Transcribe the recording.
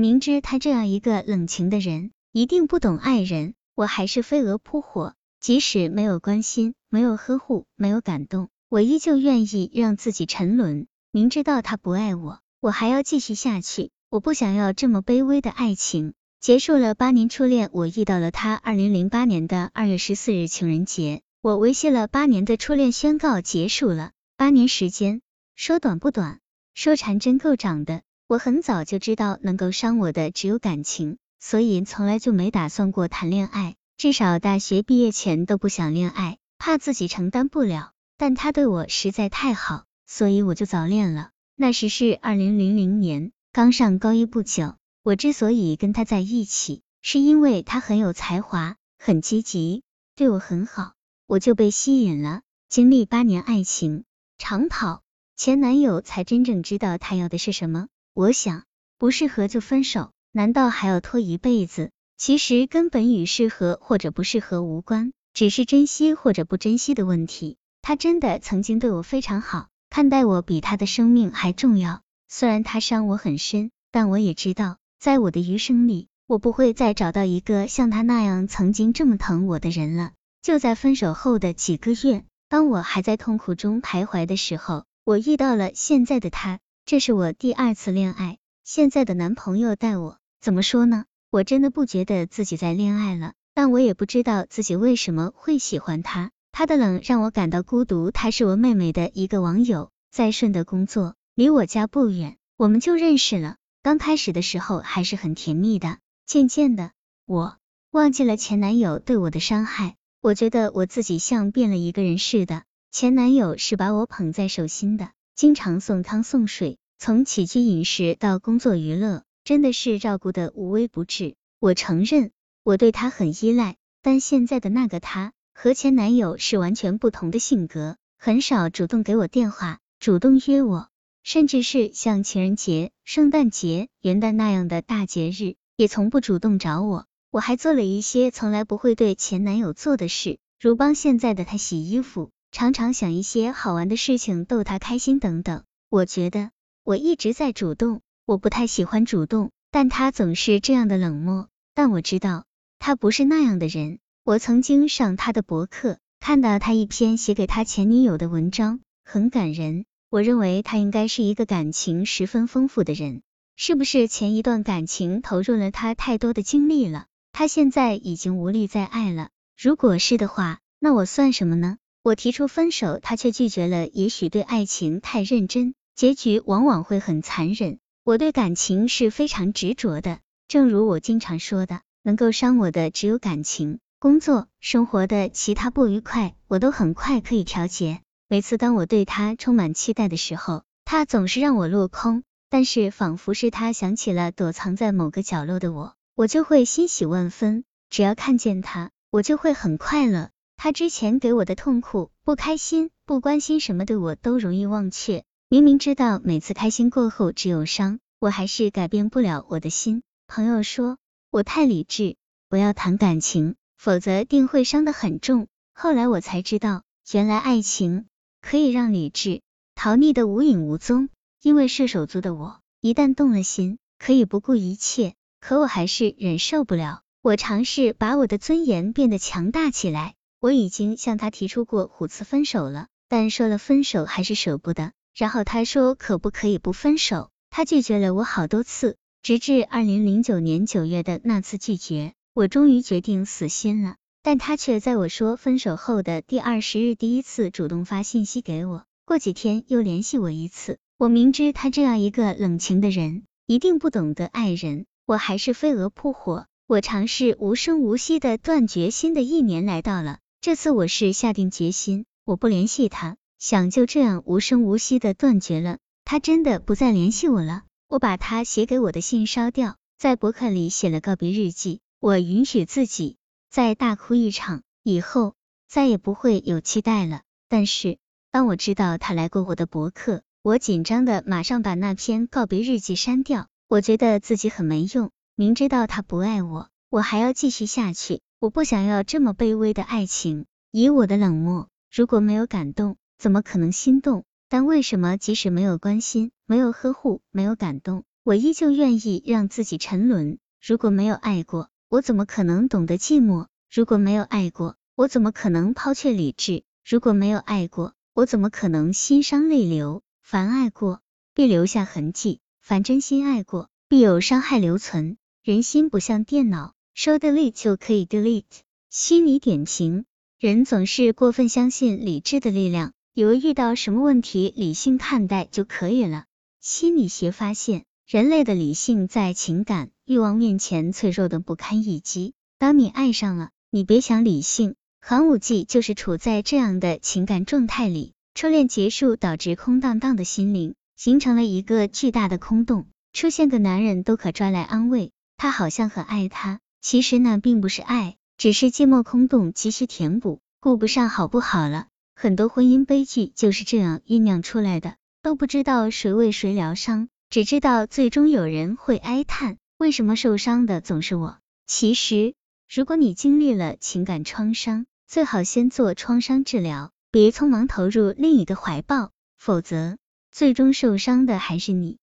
明知他这样一个冷情的人，一定不懂爱人，我还是飞蛾扑火。即使没有关心，没有呵护，没有感动，我依旧愿意让自己沉沦。明知道他不爱我，我还要继续下去。我不想要这么卑微的爱情。结束了八年初恋，我遇到了他。二零零八年的二月十四日情人节，我维系了八年的初恋宣告结束了。八年时间，说短不短，说长真够长的。我很早就知道能够伤我的只有感情，所以从来就没打算过谈恋爱。至少大学毕业前都不想恋爱，怕自己承担不了。但他对我实在太好，所以我就早恋了。那时是二零零零年，刚上高一不久。我之所以跟他在一起，是因为他很有才华，很积极，对我很好，我就被吸引了。经历八年爱情长跑，前男友才真正知道他要的是什么。我想，不适合就分手，难道还要拖一辈子？其实根本与适合或者不适合无关，只是珍惜或者不珍惜的问题。他真的曾经对我非常好，看待我比他的生命还重要。虽然他伤我很深，但我也知道，在我的余生里，我不会再找到一个像他那样曾经这么疼我的人了。就在分手后的几个月，当我还在痛苦中徘徊的时候，我遇到了现在的他。这是我第二次恋爱，现在的男朋友带我，怎么说呢？我真的不觉得自己在恋爱了，但我也不知道自己为什么会喜欢他。他的冷让我感到孤独。他是我妹妹的一个网友，在顺德工作，离我家不远，我们就认识了。刚开始的时候还是很甜蜜的，渐渐的，我忘记了前男友对我的伤害。我觉得我自己像变了一个人似的。前男友是把我捧在手心的，经常送汤送水，从起居饮食到工作娱乐。真的是照顾的无微不至，我承认我对他很依赖，但现在的那个他和前男友是完全不同的性格，很少主动给我电话，主动约我，甚至是像情人节、圣诞节、元旦那样的大节日，也从不主动找我。我还做了一些从来不会对前男友做的事，如帮现在的他洗衣服，常常想一些好玩的事情逗他开心等等。我觉得我一直在主动。我不太喜欢主动，但他总是这样的冷漠。但我知道他不是那样的人。我曾经上他的博客，看到他一篇写给他前女友的文章，很感人。我认为他应该是一个感情十分丰富的人。是不是前一段感情投入了他太多的精力了？他现在已经无力再爱了。如果是的话，那我算什么呢？我提出分手，他却拒绝了。也许对爱情太认真，结局往往会很残忍。我对感情是非常执着的，正如我经常说的，能够伤我的只有感情。工作、生活的其他不愉快，我都很快可以调节。每次当我对他充满期待的时候，他总是让我落空。但是仿佛是他想起了躲藏在某个角落的我，我就会欣喜万分。只要看见他，我就会很快乐。他之前给我的痛苦、不开心、不关心什么的，我都容易忘却。明明知道每次开心过后只有伤，我还是改变不了我的心。朋友说我太理智，不要谈感情，否则定会伤得很重。后来我才知道，原来爱情可以让理智逃匿的无影无踪。因为射手座的我，一旦动了心，可以不顾一切，可我还是忍受不了。我尝试把我的尊严变得强大起来。我已经向他提出过五次分手了，但说了分手还是舍不得。然后他说可不可以不分手？他拒绝了我好多次，直至二零零九年九月的那次拒绝，我终于决定死心了。但他却在我说分手后的第二十日第一次主动发信息给我，过几天又联系我一次。我明知他这样一个冷情的人一定不懂得爱人，我还是飞蛾扑火。我尝试无声无息的断绝，新的一年来到了。这次我是下定决心，我不联系他。想就这样无声无息的断绝了，他真的不再联系我了。我把他写给我的信烧掉，在博客里写了告别日记。我允许自己再大哭一场，以后再也不会有期待了。但是当我知道他来过我的博客，我紧张的马上把那篇告别日记删掉。我觉得自己很没用，明知道他不爱我，我还要继续下去。我不想要这么卑微的爱情。以我的冷漠，如果没有感动。怎么可能心动？但为什么即使没有关心、没有呵护、没有感动，我依旧愿意让自己沉沦。如果没有爱过，我怎么可能懂得寂寞？如果没有爱过，我怎么可能抛却理智？如果没有爱过，我怎么可能心伤泪流？凡爱过，必留下痕迹；凡真心爱过，必有伤害留存。人心不像电脑，说 delete 就可以 delete。心理点评：人总是过分相信理智的力量，以为遇到什么问题理性看待就可以了。心理学发现。人类的理性在情感欲望面前脆弱的不堪一击。当你爱上了，你别想理性。寒武纪就是处在这样的情感状态里，初恋结束导致空荡荡的心灵，形成了一个巨大的空洞。出现个男人都可抓来安慰，他好像很爱他，其实那并不是爱，只是寂寞空洞及时填补，顾不上好不好了。很多婚姻悲剧就是这样酝酿出来的，都不知道谁为谁疗伤。只知道最终有人会哀叹，为什么受伤的总是我？其实，如果你经历了情感创伤，最好先做创伤治疗，别匆忙投入另一个怀抱，否则最终受伤的还是你。